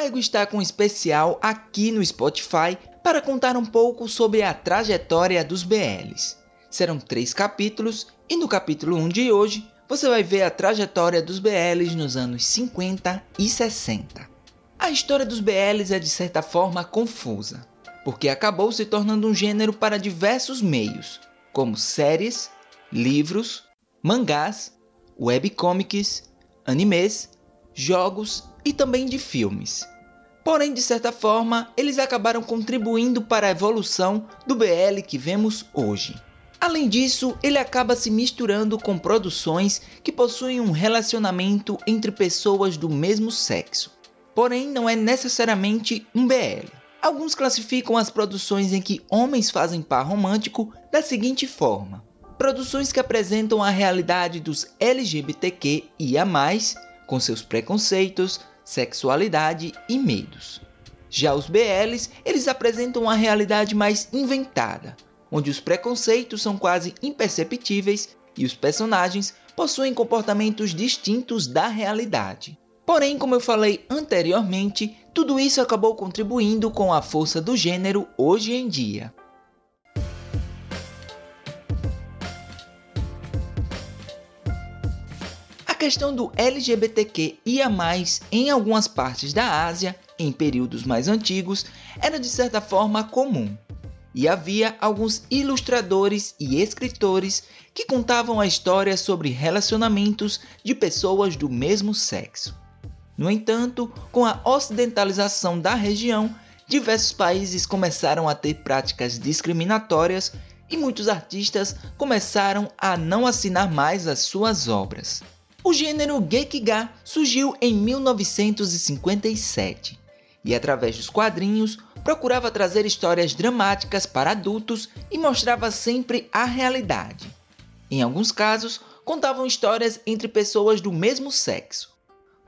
Paigo está com um especial aqui no Spotify para contar um pouco sobre a trajetória dos BLs. Serão três capítulos e no capítulo 1 de hoje você vai ver a trajetória dos BLs nos anos 50 e 60. A história dos BLs é de certa forma confusa, porque acabou se tornando um gênero para diversos meios, como séries, livros, mangás, webcomics, animes, jogos e também de filmes. Porém, de certa forma, eles acabaram contribuindo para a evolução do BL que vemos hoje. Além disso, ele acaba se misturando com produções que possuem um relacionamento entre pessoas do mesmo sexo. Porém, não é necessariamente um BL. Alguns classificam as produções em que homens fazem par romântico da seguinte forma: produções que apresentam a realidade dos LGBTQ e a mais, com seus preconceitos, sexualidade e medos. Já os BLs, eles apresentam uma realidade mais inventada, onde os preconceitos são quase imperceptíveis e os personagens possuem comportamentos distintos da realidade. Porém, como eu falei anteriormente, tudo isso acabou contribuindo com a força do gênero hoje em dia. Questão do LGBTQ a mais em algumas partes da Ásia, em períodos mais antigos, era de certa forma comum. E havia alguns ilustradores e escritores que contavam a história sobre relacionamentos de pessoas do mesmo sexo. No entanto, com a ocidentalização da região, diversos países começaram a ter práticas discriminatórias e muitos artistas começaram a não assinar mais as suas obras. O gênero Gekiga surgiu em 1957 e, através dos quadrinhos, procurava trazer histórias dramáticas para adultos e mostrava sempre a realidade. Em alguns casos, contavam histórias entre pessoas do mesmo sexo,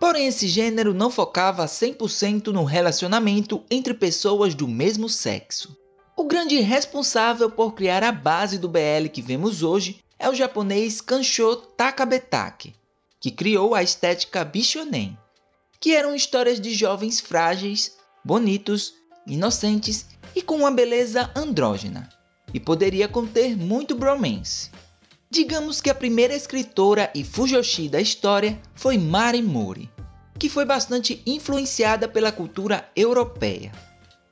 Porém, esse gênero não focava 100% no relacionamento entre pessoas do mesmo sexo. O grande responsável por criar a base do BL que vemos hoje é o japonês Kansho Takabetake, que criou a estética Bishonen, que eram histórias de jovens frágeis, bonitos, inocentes e com uma beleza andrógena, e poderia conter muito bromance. Digamos que a primeira escritora e fujoshi da história foi Mari Mori, que foi bastante influenciada pela cultura europeia.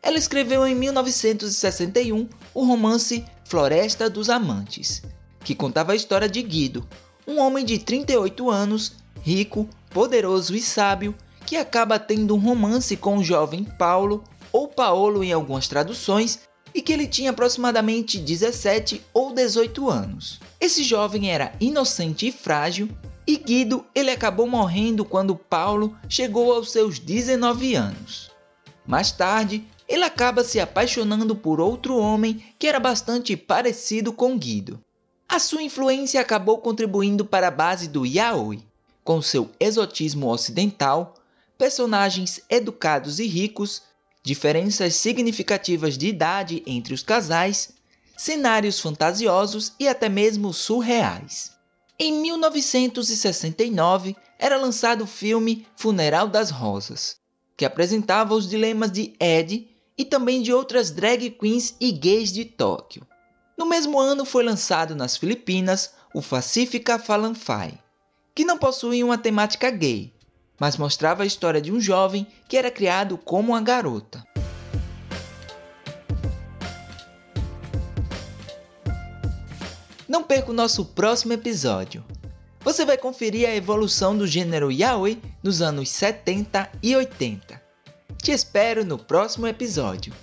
Ela escreveu em 1961 o romance Floresta dos Amantes, que contava a história de Guido, um homem de 38 anos, rico, poderoso e sábio, que acaba tendo um romance com o jovem Paulo, ou Paolo em algumas traduções, e que ele tinha aproximadamente 17 ou 18 anos. Esse jovem era inocente e frágil, e Guido ele acabou morrendo quando Paulo chegou aos seus 19 anos. Mais tarde, ele acaba se apaixonando por outro homem que era bastante parecido com Guido. A sua influência acabou contribuindo para a base do yaoi, com seu exotismo ocidental, personagens educados e ricos, diferenças significativas de idade entre os casais, cenários fantasiosos e até mesmo surreais. Em 1969 era lançado o filme Funeral das Rosas, que apresentava os dilemas de Ed e também de outras drag queens e gays de Tóquio. No mesmo ano foi lançado nas Filipinas o Pacifica Falanfai, que não possuía uma temática gay, mas mostrava a história de um jovem que era criado como uma garota. Não perca o nosso próximo episódio. Você vai conferir a evolução do gênero yaoi nos anos 70 e 80. Te espero no próximo episódio.